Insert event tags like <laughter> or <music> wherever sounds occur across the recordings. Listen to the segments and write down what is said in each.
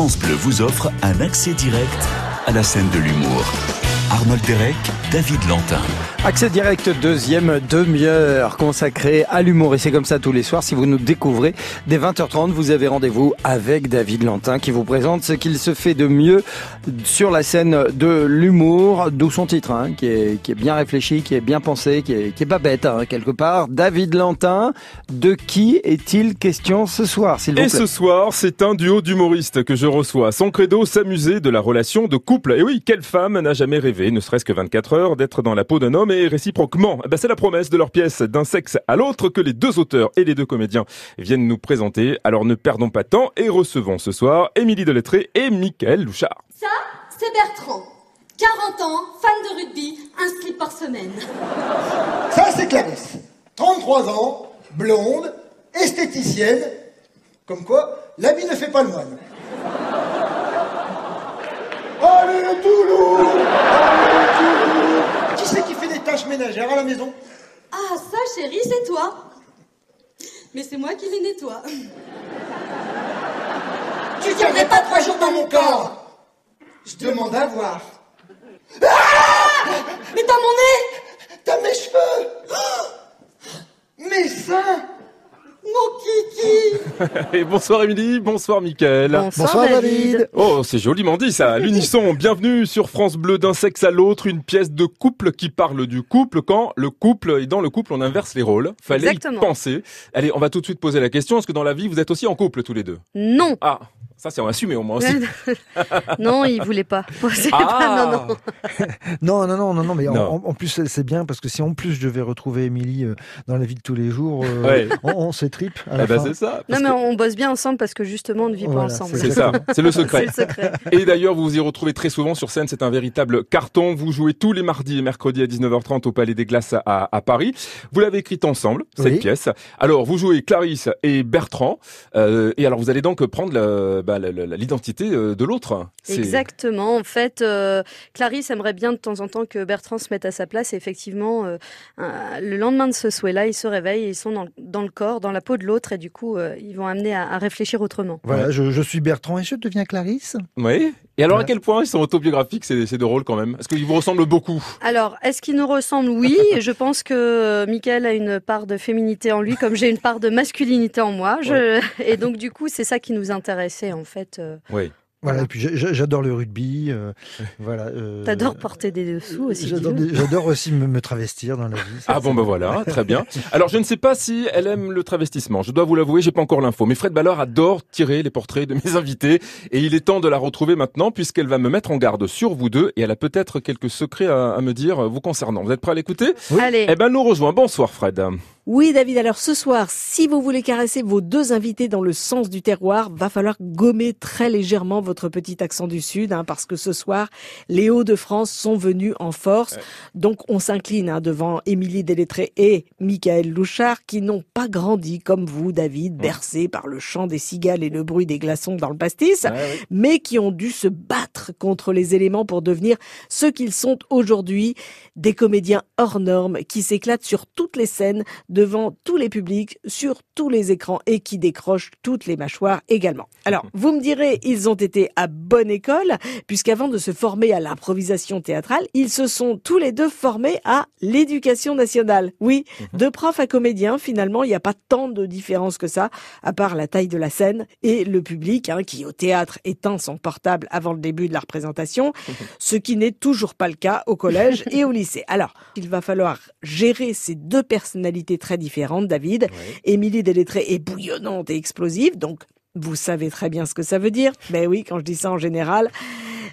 France Bleu vous offre un accès direct à la scène de l'humour. Arnold Derek, David Lantin. Accès direct, deuxième demi-heure consacrée à l'humour. Et c'est comme ça tous les soirs. Si vous nous découvrez, dès 20h30, vous avez rendez-vous avec David Lantin qui vous présente ce qu'il se fait de mieux sur la scène de l'humour. D'où son titre, hein, qui, est, qui est bien réfléchi, qui est bien pensé, qui est, qui est pas bête, hein, quelque part. David Lantin, de qui est-il question ce soir, s'il vous Et plaît ce soir, c'est un duo d'humoristes que je reçois. Son credo, s'amuser de la relation de couple. Et oui, quelle femme n'a jamais rêvé, ne serait-ce que 24 heures, d'être dans la peau d'un homme et réciproquement. Eh ben, c'est la promesse de leur pièce d'un sexe à l'autre que les deux auteurs et les deux comédiens viennent nous présenter. Alors ne perdons pas de temps et recevons ce soir Émilie Delettré et Michael Louchard. Ça, c'est Bertrand. 40 ans, fan de rugby, un slip par semaine. Ça, c'est Clarisse. 33 ans, blonde, esthéticienne. Comme quoi, l'habit ne fait pas le moine. Allez, Toulouse. Allez, Toulouse. Qui c'est qui fait des tâches ménagères à la maison? Ah, ça, chérie, c'est toi. Mais c'est moi qui les nettoie. Tu tiendrais pas trois jours dans mon corps. Je demande à voir. Mais dans mon nez! T'as mes cheveux. Oh Mes seins Mon kiki <laughs> Et bonsoir Émilie, bonsoir Michael. Bonsoir, David. Oh, c'est joliment dit ça. L'unisson, <laughs> bienvenue sur France Bleu d'un sexe à l'autre, une pièce de couple qui parle du couple quand le couple et dans le couple on inverse les rôles. Fallait Exactement. y penser. Allez, on va tout de suite poser la question. Est-ce que dans la vie vous êtes aussi en couple tous les deux? Non, Ah, ça c'est assumé au moins aussi. <laughs> non, il voulait pas. <laughs> Ah pas- non, non. <laughs> Non, non, non, non, non, mais en- Non. En, en plus c'est- bien parce que si en plus je devais retrouver Émilie euh, dans la vie de tous les jours, euh, Ouais. on, on s'étripe à la Eh ben, fin. c'est ça. Non, mais que- on bosse bien ensemble parce que justement, on ne vit pas ensemble. C'est ça, c'est le secret. le secret. Et d'ailleurs, vous vous y retrouvez très souvent sur scène. C'est un véritable carton. Vous jouez tous les mardis et mercredis à 19h30 au Palais des Glaces à, à Paris. Vous l'avez écrite ensemble, cette Oui. pièce. Alors, vous jouez Clarisse et Bertrand. Euh, et alors, vous allez donc prendre la- bah, l'identité euh, de l'autre. Exactement. En fait, euh, Clarisse aimerait bien de temps en temps que Bertrand se mette à sa place. Et effectivement, euh, un- le lendemain de ce souhait-là, ils se réveillent et ils sont dans, dans le corps, dans la peau de l'autre. Et du coup, euh, ils vont amener à, à réfléchir autrement. Voilà, Ouais. je, je suis Bertrand et je deviens Clarisse. Oui. Et alors, à quel point ils sont autobiographiques ces, ces deux rôles quand même? Est-ce qu'ils vous ressemblent beaucoup? Alors, est-ce qu'ils nous ressemblent? Oui. <laughs> je pense que Michael a une part de féminité en lui, comme j'ai une part de masculinité en moi. Je... Et donc, du coup, c'est ça qui nous intéressait, en fait. euh. Oui. Voilà, et puis j'adore le rugby. euh, <laughs> voilà. euh, T'adores porter des dessous aussi. J'adore aussi me, me travestir dans la vie. ça, Ah bon, ben voilà, <laughs> très bien. Alors, je ne sais pas si elle aime le travestissement. Je dois vous l'avouer, j'ai pas encore l'info. Mais Fred Ballard adore tirer les portraits de mes invités. Et il est temps de la retrouver maintenant, puisqu'elle va me mettre en garde sur vous deux. Et elle a peut-être quelques secrets à, à me dire vous concernant. Vous êtes prêts à l'écouter? Allez. Eh ben, nous rejoint. Bonsoir, Fred. Oui, David, alors ce soir, si vous voulez caresser vos deux invités dans le sens du terroir, va falloir gommer très légèrement votre petit accent du Sud, hein, parce que ce soir, les Hauts-de-France sont venus en force. Donc, on s'incline hein, devant Émilie Delettré et Michael Louchard, qui n'ont pas grandi comme vous, David, bercés par le chant des cigales et le bruit des glaçons dans le pastis, mais qui ont dû se battre contre les éléments pour devenir ce qu'ils sont aujourd'hui, des comédiens hors normes qui s'éclatent sur toutes les scènes, devant tous les publics, sur tous les écrans et qui décrochent toutes les mâchoires également. Alors, <laughs> vous me direz, ils ont été à bonne école, puisqu'avant de se former à l'improvisation théâtrale, ils se sont tous les deux formés à l'éducation nationale. Oui, de prof à comédien, finalement, il n'y a pas tant de différence que ça, à part la taille de la scène et le public, hein, qui au théâtre éteint son portable avant le début de la représentation, <laughs> ce qui n'est toujours pas le cas au collège et au lycée. Alors, il va falloir gérer ces deux personnalités très différentes, David. Émilie Delettré est bouillonnante et explosive, donc vous savez très bien ce que ça veut dire. Ben oui, quand je dis ça en général,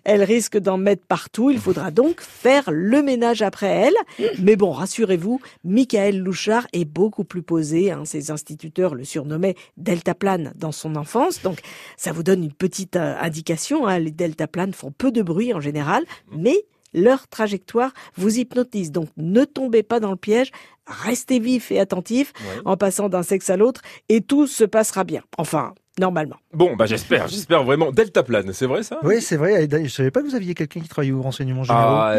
elle risque d'en mettre partout. Il faudra donc faire le ménage après elle. Mais bon, rassurez-vous, Michael Louchard est beaucoup plus posé. Hein. Ses instituteurs le surnommaient deltaplane dans son enfance. Donc, ça vous donne une petite euh, indication. Hein. Les deltaplanes font peu de bruit en général, mais leur trajectoire vous hypnotise. Donc, ne tombez pas dans le piège. Restez vif et attentif en passant d'un sexe à l'autre et tout se passera bien. Enfin, normalement. Bon, bah j'espère, j'espère vraiment. Delta plane, c'est vrai ça? Oui, c'est vrai. Je savais pas que vous aviez quelqu'un qui travaillait au renseignement généraux. Ah,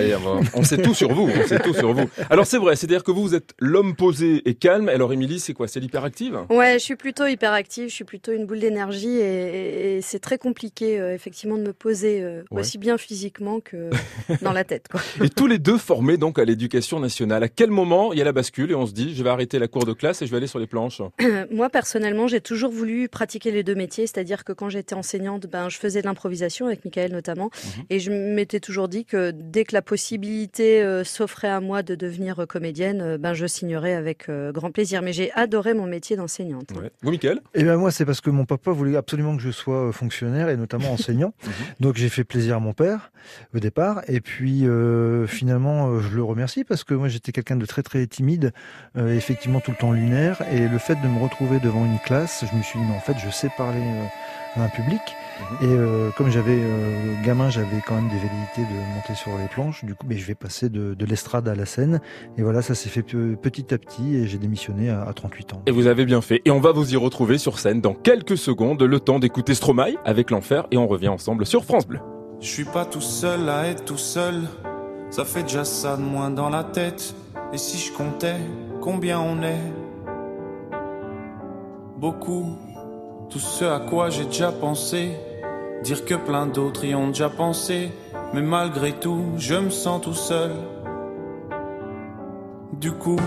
on sait tout sur vous, on sait tout sur vous. Alors c'est vrai, c'est-à-dire que vous, vous êtes l'homme posé et calme. Alors Émilie, c'est quoi? C'est l'hyperactive? Ouais, je suis plutôt hyperactive, je suis plutôt une boule d'énergie et, et- et c'est très compliqué euh, effectivement de me poser euh, Ouais. aussi bien physiquement que dans la tête. Quoi. Et tous les deux formés donc à l'éducation nationale. À quel moment il y a la bascule et on se dit, je vais arrêter la cour de classe et je vais aller sur les planches? <coughs> Moi personnellement, j'ai toujours voulu pratiquer les deux métiers, c'est-à-dire que quand j'étais enseignante, ben je faisais de l'improvisation avec Michael notamment, Mhm. et je m'étais toujours dit que dès que la possibilité euh, s'offrait à moi de devenir euh, comédienne, euh, ben je signerais avec euh, grand plaisir. Mais j'ai adoré mon métier d'enseignante. Ouais. Vous, Mickaël Et ben moi, c'est parce que mon papa voulait absolument que je sois euh, fonctionnaire et notamment enseignant. <laughs> Donc j'ai fait plaisir à mon père au départ. Et puis euh, finalement, euh, je le remercie parce que moi j'étais quelqu'un de très très timide, euh, effectivement tout le temps lunaire. Et le fait de me retrouver devant une classe, je me suis dit mais en fait je sais parler euh, à un public. Et euh, comme j'avais euh, gamin, j'avais quand même des velléités de monter sur les planches. Du coup, mais je vais passer de, de l'estrade à la scène. Et voilà, ça s'est fait pe- petit à petit. Et j'ai démissionné à, à 38 ans. Et vous avez bien fait. Et on va vous y retrouver sur scène dans quelques secondes. Le temps d'écouter Stromae avec l'enfer et on revient ensemble sur France Bleu. Je suis pas tout seul à être tout seul. Ça fait déjà ça de moins dans la tête. Et si je comptais combien on est? Beaucoup. Tout ce à quoi j'ai déjà pensé. Dire que plein d'autres y ont déjà pensé. Mais malgré tout, je me sens tout seul. Du coup,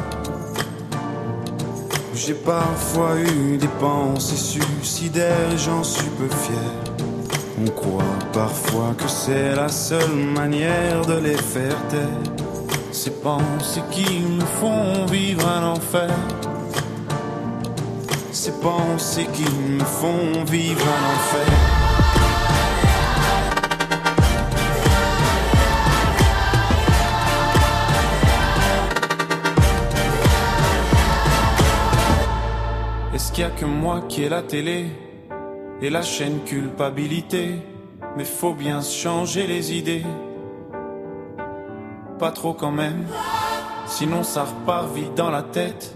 j'ai parfois eu des pensées suicidaires j'en suis peu fier. On croit parfois que c'est la seule manière de les faire taire. Ces pensées qui nous font vivre un enfer. Ces pensées qui me font vivre un enfer. Est-ce qu'il y a que moi qui ai la télé et la chaîne culpabilité? Mais faut bien se changer les idées. Pas trop quand même, sinon ça repart vite dans la tête.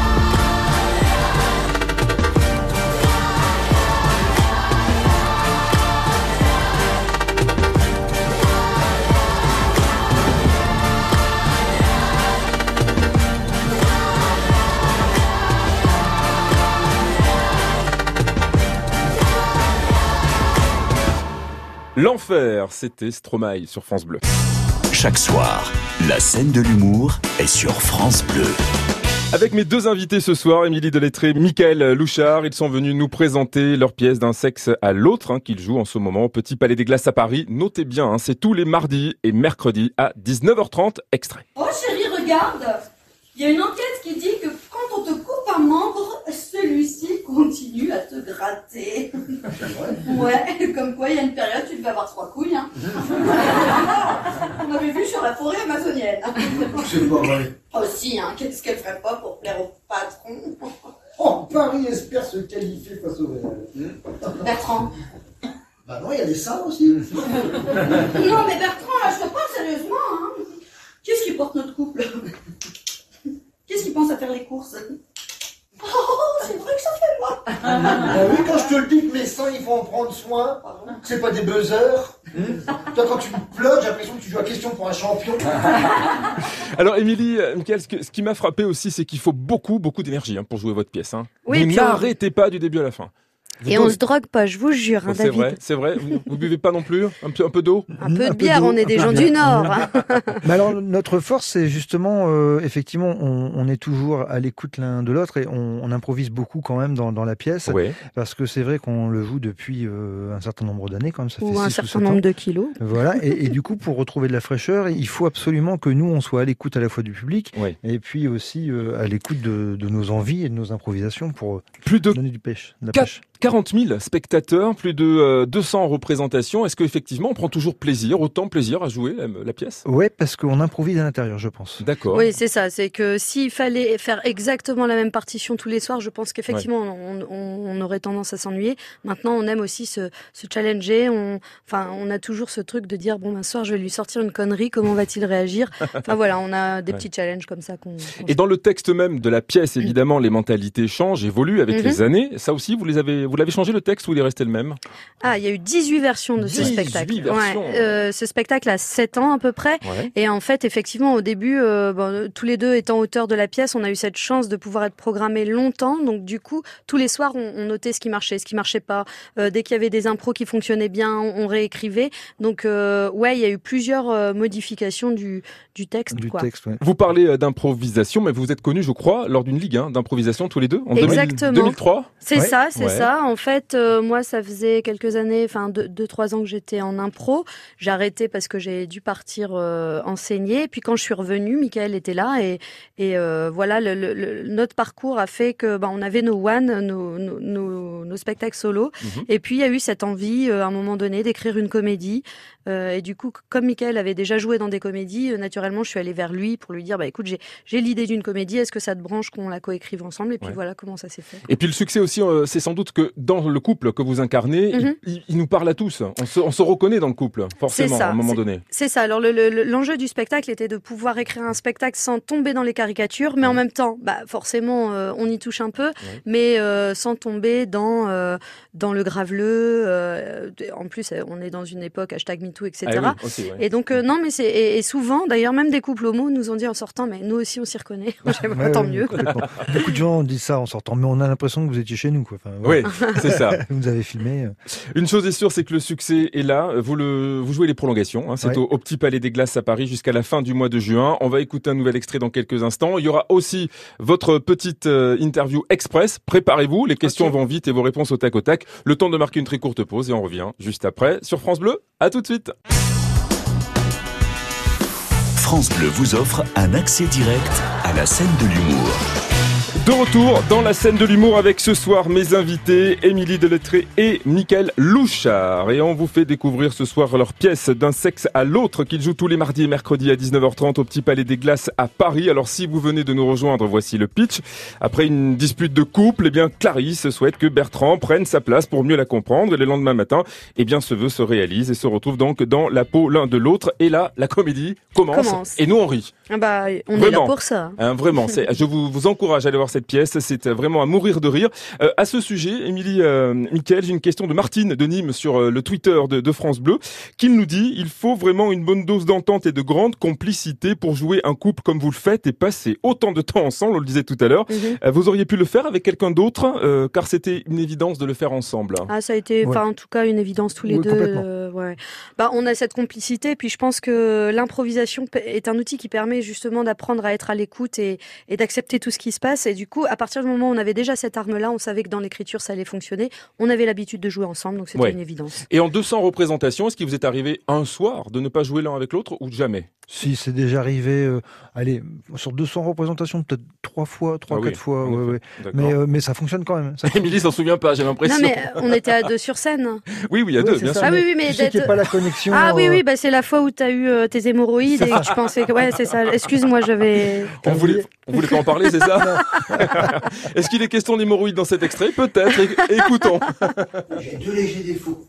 L'enfer, c'était Stromae sur France Bleu. Chaque soir, la scène de l'humour est sur France Bleu. Avec mes deux invités ce soir, Émilie Delettré, Michael Louchard, ils sont venus nous présenter leur pièce d'un sexe à l'autre hein, qu'ils jouent en ce moment au Petit Palais des Glaces à Paris. Notez bien, hein, c'est tous les mardis et mercredis à 19h30, extrait. Oh chérie, regarde Il y a une enquête qui dit que quand on te coupe un membre, celui-ci continue à te gratter. Ouais, comme quoi il y a une période tu devais avoir trois couilles. Hein. <laughs> on avait vu sur la forêt amazonienne. C'est pas vrai. Oh si, hein, qu'est-ce qu'elle ferait pas pour plaire au patron? Oh, Paris espère se qualifier face au Real. Bertrand. Bah non, il y a des seins aussi. <laughs> Non mais Bertrand, là je te parle sérieusement. Hein. Qu'est-ce qui porte notre couple? Qu'est-ce qui pense à faire les courses Oh, c'est vrai que ça fait mal. Ah oui, quand je te le dis que mes seins, il faut en prendre soin. C'est pas des buzzers. Toi, quand tu pleures, j'ai l'impression que tu joues à question pour un champion. <laughs> Alors, Émilie, euh, Michael, ce, que- ce qui m'a frappé aussi, c'est qu'il faut beaucoup, beaucoup d'énergie hein, pour jouer votre pièce. Hein. Oui, vous on- n'arrêtez pas du début à la fin. Et on se drogue pas, je vous jure, hein, C'est David. vrai, c'est vrai. Vous, vous buvez pas non plus un peu, un peu d'eau Un peu de bière, on est des gens du. Nord. <laughs> Mais alors notre force, c'est justement, euh, effectivement, on, on est toujours à l'écoute l'un de l'autre et on, on improvise beaucoup quand même dans, dans la pièce, Ouais. parce que c'est vrai qu'on le joue depuis euh, un certain nombre d'années, quand même, ça fait Ou un certain nombre ans. de kilos. Voilà, et, et <laughs> du coup, pour retrouver de la fraîcheur, il faut absolument que nous, on soit à l'écoute à la fois du public Ouais. et puis aussi euh, à l'écoute de, de nos envies et de nos improvisations pour Plus de donner du pêche, de la pêche. 40 000 spectateurs, plus de euh, 200 représentations. Est-ce qu'effectivement, on prend toujours plaisir, autant plaisir à jouer la, la pièce? Ouais, parce qu'on improvise à l'intérieur, je pense. D'accord. Oui, c'est ça. C'est que s'il fallait faire exactement la même partition tous les soirs, je pense qu'effectivement, on, on- on aurait tendance à s'ennuyer. Maintenant, on aime aussi se, se challenger. On, enfin, on a toujours ce truc de dire bon, ben, ce soir, je vais lui sortir une connerie. Comment va-t-il réagir? Enfin voilà, on a des Ouais. petits challenges comme ça qu'on. qu'on Et dans le texte même de la pièce, évidemment, les mentalités changent, évoluent avec Mhm. les années. Ça aussi, vous les avez, vous l'avez changé le texte ou il est resté le même? Ah, il y a eu 18 versions de ce 18 spectacle. versions. Ouais, euh, ce spectacle a 7 ans à peu près. Ouais. Et en fait, effectivement, au début, euh, bon, tous les deux étant auteurs de la pièce, on a eu cette chance de pouvoir être programmés longtemps. Donc, du coup, tous les soirs, on, on notait ce qui marchait, ce qui marchait pas. Euh, dès qu'il y avait des impros qui fonctionnaient bien, on, on réécrivait. Donc, euh, ouais, il y a eu plusieurs euh, modifications du, du texte. Du quoi. texte, ouais. Vous parlez d'improvisation, mais vous vous êtes connus, je crois, lors d'une ligue hein, d'improvisation tous les deux en 2000 Exactement. 2003. C'est Ouais. ça, c'est Ouais. Ça. En fait, euh, moi, ça faisait quelques années, enfin deux, deux, trois ans que j'étais en impro. J'ai arrêté parce que j'ai dû partir euh, enseigner. Puis quand je suis revenue, Michael était là et, et euh, voilà, le, le- le- notre parcours a fait que ben, on avait nos one, nos, nos, nos, nos spectacles solo. Mhm. Et puis il y a eu cette envie, à un moment donné, d'écrire une comédie. Euh, et du coup, comme Michael avait déjà joué dans des comédies, euh, naturellement, je suis allée vers lui pour lui dire, bah écoute, j'ai l'idée d'une comédie. Est-ce que ça te branche qu'on la coécrive ensemble? Et puis Ouais. voilà comment ça s'est fait. Et puis le succès aussi, euh, c'est sans doute que dans le couple que vous incarnez, Mhm. il, il- il nous parle à tous. On se, on se reconnaît dans le couple, forcément, ça, à un moment donné. C'est ça. Alors le- le- le- l'enjeu du spectacle était de pouvoir écrire un spectacle sans tomber dans les caricatures, mais en même temps, bah forcément, on y touche un peu, mais sans tomber dans dans le graveleux. en plus, on est dans une époque hashtag MeToo, etc. Ah oui, aussi, ouais. Et donc euh, non, mais c'est et, et souvent, d'ailleurs, même des couples homo nous ont dit en sortant, mais nous aussi on s'y reconnaît. <laughs> Ouais, tant mieux. Beaucoup de gens disent ça en sortant, mais on a l'impression que vous étiez chez nous. Quoi. Enfin, voilà. Oui, c'est ça. <laughs> vous avez filmé. euh. Une chose est sûre, c'est que le succès est là. Vous le, vous jouez les prolongations. hein. C'est Ouais. au, au Petit Palais des Glaces à Paris jusqu'à la fin du mois de juin. On va écouter un nouvel extrait dans quelques instants. Il y aura aussi votre petite euh, interview express. Préparez-vous. Les questions vont vite et vos réponses au tac au tac. Le temps de marquer une très courte pause et on revient juste après sur France Bleu. À tout de suite. France Bleu vous offre un accès direct à la scène de l'humour. De retour dans la scène de l'humour avec ce soir mes invités Émilie Delettré et Mickaël Louchard. Et on vous fait découvrir ce soir leur pièce d'un sexe à l'autre qu'ils jouent tous les mardis et mercredis à 19h30 au Petit Palais des Glaces à Paris. Alors si vous venez de nous rejoindre, voici le pitch. Après une dispute de couple, eh bien Clarisse souhaite que Bertrand prenne sa place pour mieux la comprendre. Et le lendemain matin, eh bien ce vœu se réalise et se retrouve donc dans la peau l'un de l'autre. Et là, la comédie commence. Commence. Et nous on rit. Ah bah, on est Vraiment. là pour ça. Hein, vraiment, je vous, vous encourage à aller voir cette pièce. C'est euh, vraiment à mourir de rire. Euh, à ce sujet, Émilie, euh, Mickaël, j'ai une question de Martine de Nîmes sur euh, le Twitter de, de France Bleu, qui nous dit il faut vraiment une bonne dose d'entente et de grande complicité pour jouer un couple comme vous le faites et passer autant de temps ensemble. On le disait tout à l'heure. Mhm. Euh, vous auriez pu le faire avec quelqu'un d'autre, euh, car c'était une évidence de le faire ensemble. Ah, ça a été, Ouais. en tout cas, une évidence tous les Oui, deux. euh, ouais. Bah, on a cette complicité, puis je pense que l'improvisation est un outil qui permet justement d'apprendre à être à l'écoute et, et d'accepter tout ce qui se passe. Et du coup, à partir du moment où on avait déjà cette arme-là, on savait que dans l'écriture, ça allait fonctionner. On avait l'habitude de jouer ensemble, donc c'était Ouais. une évidence. Et en 200 représentations, est-ce qu'il vous est arrivé un soir de ne pas jouer l'un avec l'autre ou jamais? Si c'est déjà arrivé, euh, allez, sur 200 représentations, peut-être trois fois, trois, Ah oui, quatre fois. ouais, ouais. D'accord. Mais, euh, mais ça fonctionne quand même. <laughs> Émilie s'en souvient pas, j'ai Non, l'impression. mais euh, on était à deux sur scène. Oui, oui, à Oui, deux, bien ça, sûr. Ah oui, oui, mais tu sais qu'il n'y a d'être- pas la connexion. Ah oui, oui, bah, c'est la fois où tu as eu euh, tes hémorroïdes et que tu <laughs> pensais que. Ouais, c'est ça. Excuse-moi, j'avais. On voulait, on voulait pas en parler, c'est ça? <laughs> <laughs> Est-ce qu'il est question d'hémorroïdes dans cet extrait Peut-être. Écoutons. J'ai deux légers défauts.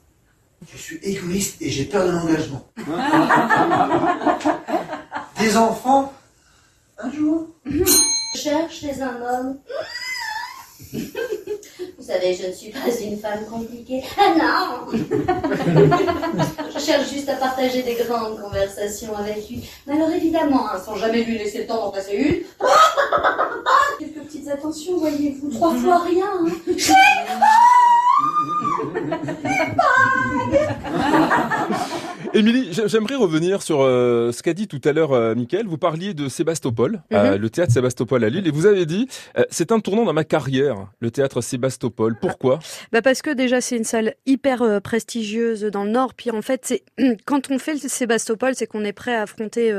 Je suis égoïste et j'ai peur de l'engagement. <laughs> Des enfants Un jour Je cherche chez un homme. Vous savez, je ne suis pas une femme compliquée. Ah non Je cherche juste à partager des grandes conversations avec lui. Mais alors évidemment, hein, sans jamais lui laisser le temps d'en passer une. Quelques petites attentions, voyez-vous. Trois fois rien. Hein. Émilie, j'ai- j'aimerais revenir sur euh, ce qu'a dit tout à l'heure euh, Mickaël. Vous parliez de Sébastopol, euh, le théâtre Sébastopol à Lille, et vous avez dit euh, c'est un tournant dans ma carrière, le théâtre Sébastopol. Pourquoi? Bah parce que déjà c'est une salle hyper prestigieuse dans le Nord. Puis en fait, c'est <clears throat> quand on fait le Sébastopol, c'est qu'on est prêt à affronter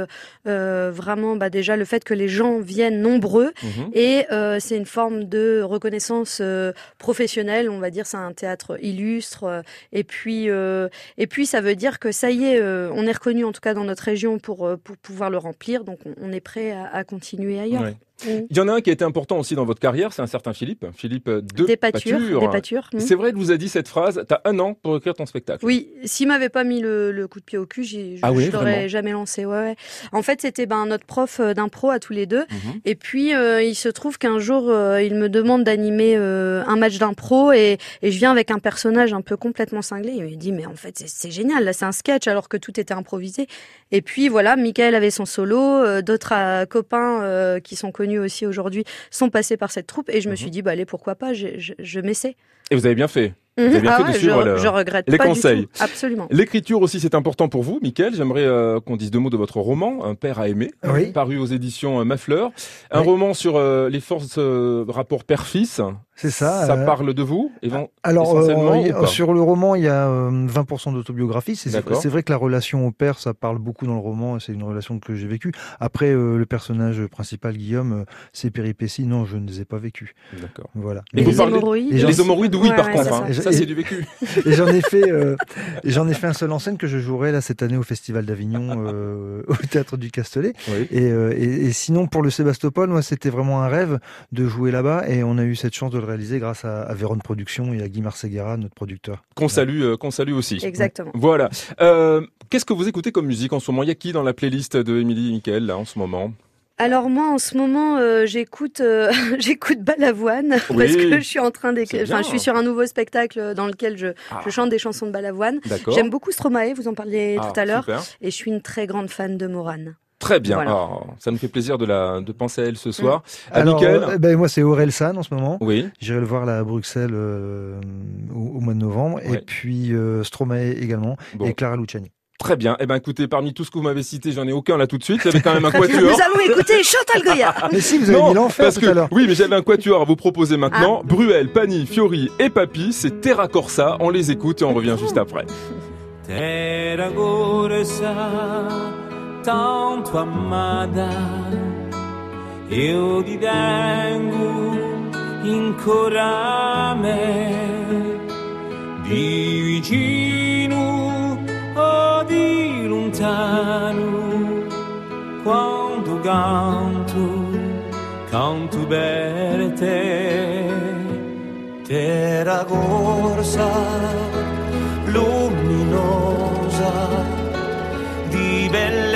vraiment bah, déjà le fait que les gens viennent nombreux Mhm. et c'est une forme de reconnaissance professionnelle. On va dire c'est un théâtre illustre. et puis et puis ça veut dire que ça y est, euh, on est reconnu en tout cas dans notre région pour euh, pouvoir le remplir. Donc on, est prêt à, continuer ailleurs. Mm. Il y en a un qui a été important aussi dans votre carrière, c'est un certain Philippe, Philippe de Des pâtures, des pâtures. mm. C'est vrai, il vous a dit cette phrase, t'as un an pour écrire ton spectacle. Oui, s'il m'avait pas mis le, le coup de pied au cul, je, Ah oui, je l'aurais jamais lancé. Ouais, ouais. En fait, c'était ben, notre prof euh, d'impro à tous les deux. Mhm. Et puis, euh, il se trouve qu'un jour, euh, il me demande d'animer euh, un match d'impro et, et je viens avec un personnage un peu complètement cinglé. Il me dit, mais en fait, c'est- génial, là, c'est un sketch alors que tout était improvisé. Et puis, voilà, Michael avait son solo, euh, d'autres euh, copains euh, qui sont connus aussi aujourd'hui sont passés par cette troupe et je me Mhm. suis dit, bah, allez, pourquoi pas, je, je, je m'essaie. Et vous avez bien fait. Vous Mhm. avez bien Ah fait ouais, de suivre je, le- je regrette les pas conseils. du tout. Absolument. L'écriture aussi, c'est important pour vous, Mickaël. J'aimerais euh, qu'on dise deux mots de votre roman, Un père à aimer, Oui. paru aux éditions euh, Mafleur. Un Oui. roman sur euh, les forces euh, rapport père-fils. C'est ça. Ça euh, parle de vous, évent- Alors, essentiellement, euh, sur le roman, il y a euh, 20% d'autobiographie. C'est vrai que la relation au père, ça parle beaucoup dans le roman. C'est une relation que j'ai vécue. Après, euh, le personnage principal, Guillaume, euh, ses péripéties, non, je ne les ai pas vécues. D'accord. Voilà. Et Et vous les parlez- hémorroïdes les hémorroïdes, oui, Ouais, par ouais, contre. hein. ça. C'est du vécu. <laughs> Et j'en ai fait, euh, et j'en ai fait un seul en scène que je jouerai là cette année au Festival d'Avignon, euh, <laughs> au Théâtre du Castellet. Oui. Et, euh, et, et sinon, pour le Sébastopol, moi, c'était vraiment un rêve de jouer là-bas, et on a eu cette chance de le grâce à, à Véron Productions et à Guy Marseguera, notre producteur. Qu'on salue, euh, qu'on salue aussi. Exactement. Voilà. Euh, Qu'est-ce que vous écoutez comme musique en ce moment? Il y a qui dans la playlist de Émilie et Mickaël, là, en ce moment? Alors moi en ce moment euh, j'écoute euh, <laughs> j'écoute Balavoine <laughs> parce Oui. que je suis en train d'écrire enfin je suis sur un nouveau spectacle dans lequel je, Ah. je chante des chansons de Balavoine. D'accord. J'aime beaucoup Stromae, vous en parliez Ah, tout à l'heure et je suis une très grande fan de Morane. Très bien. Voilà. Ah, ça nous fait plaisir de, la, de penser à elle ce soir. À Alors, Mickaël euh, ben, moi, c'est Aurel San en ce moment. Oui. J'irai le voir là à Bruxelles euh, au, au mois de novembre. Ouais. Et puis euh, Stromae également. Bon. Et Clara Luciani. Très bien. Eh ben, écoutez, parmi tout ce que vous m'avez cité, j'en ai aucun là tout de suite. J'avais quand même un quatuor. Nous allons écouter Chantal Goya. <laughs> Mais si, vous avez Non, mis l'enfer parce tout que, à l'heure. oui, mais j'avais un quatuor à vous proposer maintenant. Ah. Bruel, Pani, Fiori et Papi, c'est Terra Corsa. On les écoute et on revient juste après. Terra gorsa, tanto amata, io divengo ancora me, di vicino o di lontano, quando canto, canto per te. Terra corsa, luminosa, di bellezza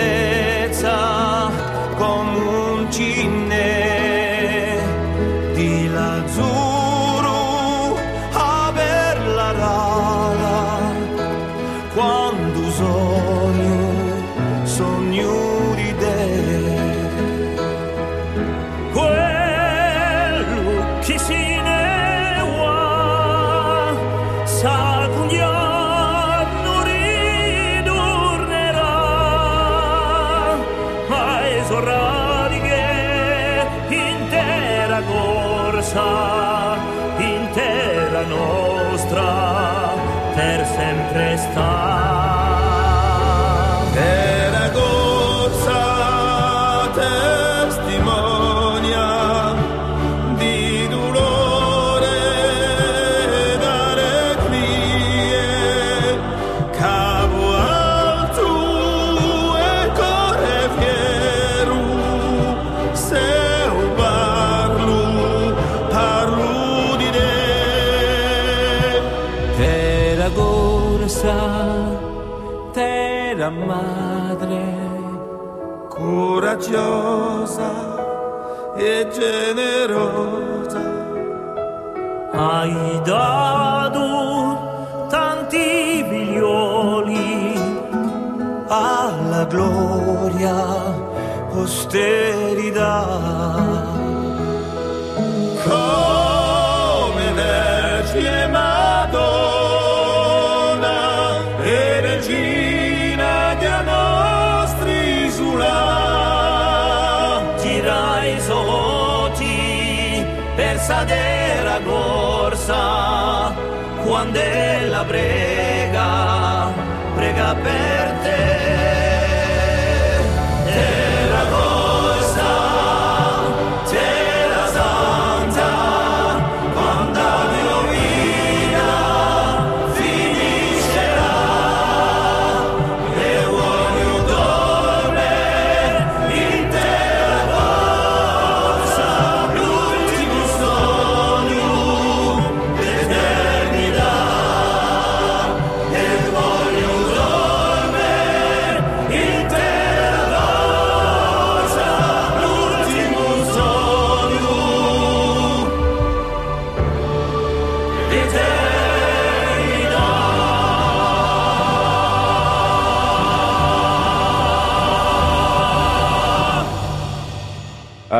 corsa intera nostra per sempre sta coraggiosa e generosa, hai dato tanti figlioli alla gloria posterità. La prega, prega per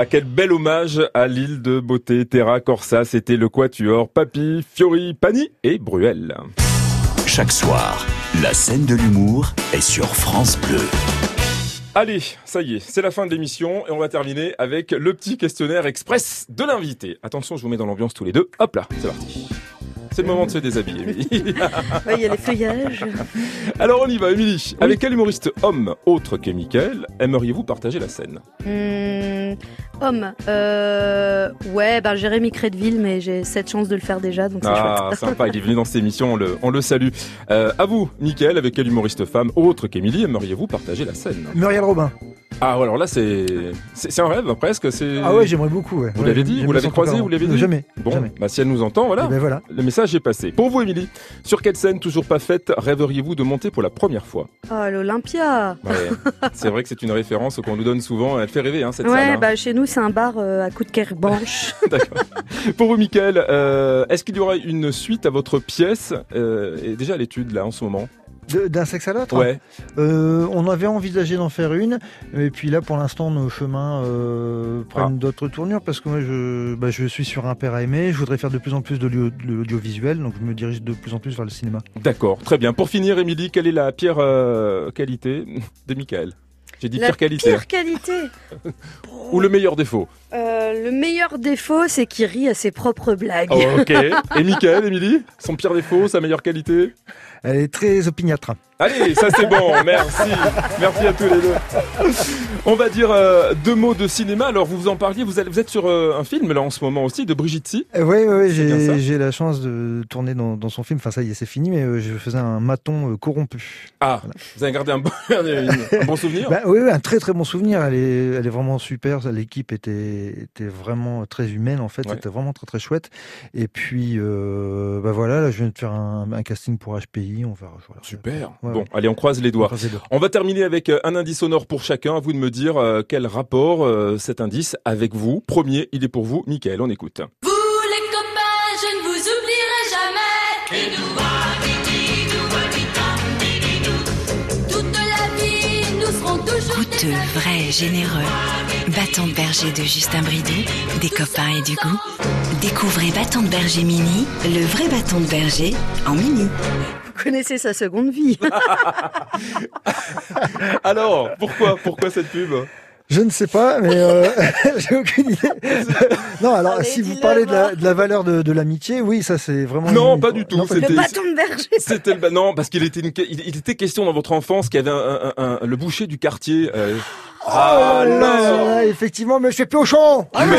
quel bel hommage à l'île de beauté Terra Corsa. C'était le quatuor Papi, Fiori, Pani et Bruel. Chaque soir, la scène de l'humour est sur France Bleu. Allez, ça y est, c'est la fin de l'émission et on va terminer avec le petit questionnaire express de l'invité. Attention, je vous mets dans l'ambiance tous les deux. Hop là, c'est parti. C'est le moment de se déshabiller, Émilie. <laughs> Ouais, Il y a les feuillages. Alors on y va, Émilie. Avec quel humoriste homme, autre que Michael, aimeriez-vous partager la scène? Hmm, homme. Euh, ouais, ben Jérémy Crédville, mais j'ai cette chance de le faire déjà, donc c'est Ah, chouette. sympa, <laughs> il est venu dans cette émission, on le, on le salue. Euh, à vous, Michael, avec quel humoriste femme, autre qu'Émilie, aimeriez-vous partager la scène? Muriel Robin. Ah, ouais, alors là, c'est un rêve, presque. c'est- Ah ouais, j'aimerais beaucoup. Ouais. Vous Ouais, l'avez dit Vous l'avez croisé. Vous l'avez dit Jamais. Bon, jamais. bah si elle nous entend, voilà. Eh ben voilà. Le message est passé. Pour vous, Émilie, sur quelle scène toujours pas faite rêveriez-vous de monter pour la première fois Oh, l'Olympia. Ouais, <laughs> C'est vrai que c'est une référence qu'on nous donne souvent. Elle fait rêver, hein, cette Ouais, salle. hein. bah chez nous c'est un bar euh, à coup de kerbanche. <laughs> D'accord. Pour vous, Michael, euh, est-ce qu'il y aura une suite à votre pièce? Euh, et déjà à l'étude là en ce moment D'un sexe à l'autre Ouais. Euh, on avait envisagé d'en faire une, et puis là, pour l'instant, nos chemins euh, prennent Ah. d'autres tournures parce que moi, je, bah, je suis sur un père à aimer. Je voudrais faire de plus en plus de l'audio- de l'audiovisuel, donc je me dirige de plus en plus vers le cinéma. D'accord, très bien. Pour finir, Émilie, quelle est la pire euh, qualité de Michael? J'ai dit La pire qualité. pire qualité? <laughs> Ou le meilleur défaut? Euh, le meilleur défaut, c'est qu'il rit à ses propres blagues. Oh, Ok. <laughs> Et Michael, Émilie Son pire défaut, sa meilleure qualité? Elle est très opiniâtre. Allez, ça c'est bon, <laughs> merci. Merci à tous les deux. On va dire euh, deux mots de cinéma. Alors, vous vous en parliez, vous, allez- vous êtes sur euh, un film là en ce moment aussi, de Brigitte Si. Oui, oui, j'ai j'ai la chance de tourner dans, dans son film. Enfin, ça y est, c'est fini, mais euh, je faisais un maton corrompu. Ah, vous avez gardé un bon, <laughs> un bon souvenir Bah, oui, oui, un très très bon souvenir. Elle est, elle est vraiment super. L'équipe était, était vraiment très humaine en fait. Ouais. C'était vraiment très très chouette. Et puis, bah voilà, là, je viens de faire un, un casting pour HPI. On va. Voilà. Super. Ouais, bon, ouais. allez, on croise les doigts. Croise les doigts. On va terminer avec euh, un indice sonore pour chacun. À vous de me dire euh, quel rapport euh, cet indice avec vous. Premier, il est pour vous, Michael. On écoute. Vous les copains, je ne vous oublierai jamais. Toute la vie, nous Coûteux, vrai, généreux. Bâton de berger de Justin Bridou, des copains et du goût. Découvrez Bâton de berger mini, le vrai bâton de berger en mini. Vous connaissez sa seconde vie. <laughs> Alors, pourquoi, pourquoi cette pub? Je ne sais pas, mais euh, <laughs> j'ai aucune idée. <laughs> non, alors Allez, si vous parlez de la, va. de la valeur de, de l'amitié, oui, ça c'est vraiment. Non, une- pas du tout, c'était- Le bâton de berger. C'était le non parce qu'il était une... il, il était question dans votre enfance qu'il y avait un, un- un- le boucher du quartier. euh, Ah là là là, effectivement, fais piochon. Ah, Mais,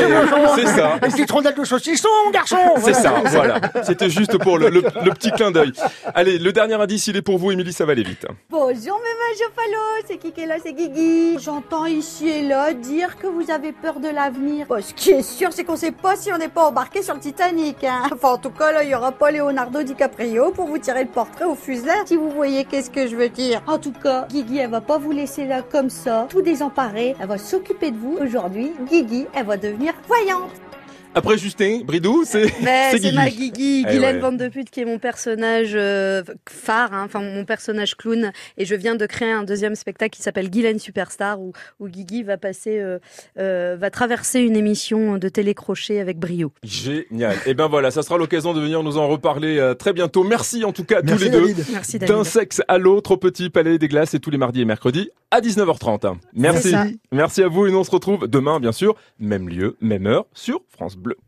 c'est ça. Une petite rondelle de saucisson, garçon. C'est Voilà. ça, voilà. C'était juste pour le, le- le petit clin d'œil. Allez, le dernier indice, il est pour vous, Émilie, ça va aller vite. Bonjour mes Jopalo, c'est qui qui est là, c'est Guigui. J'entends ici et là dire que vous avez peur de l'avenir. Bon, ce qui est sûr, c'est qu'on sait pas si on n'est pas embarqué sur le Titanic. Hein. Enfin, en tout cas, là, il y aura pas Leonardo DiCaprio pour vous tirer le portrait au fuselet. Si vous voyez qu'est-ce que je veux dire? En tout cas, Guigui, elle va pas vous laisser là comme ça, tout Elle va s'occuper de vous. Aujourd'hui, Guigui, elle va devenir voyante. Après Justin Bridou, c'est <laughs> c'est ma Guigui. Eh Guylaine ouais. Van de Pute, qui est mon personnage euh, phare, hein, enfin mon personnage clown. Et je viens de créer un deuxième spectacle qui s'appelle Guylaine Superstar, où, où Guigui va passer, euh, euh, va traverser une émission de télécrochet avec brio. Génial. Et ben voilà, ça sera l'occasion de venir nous en reparler très bientôt. Merci en tout cas à Merci, tous les deux. David. Merci David. D'un sexe à l'autre au Petit Palais des Glaces et tous les mardis et mercredis à 19h30. Merci. Merci à vous et nous on se retrouve demain bien sûr, même lieu, même heure sur France Bleu.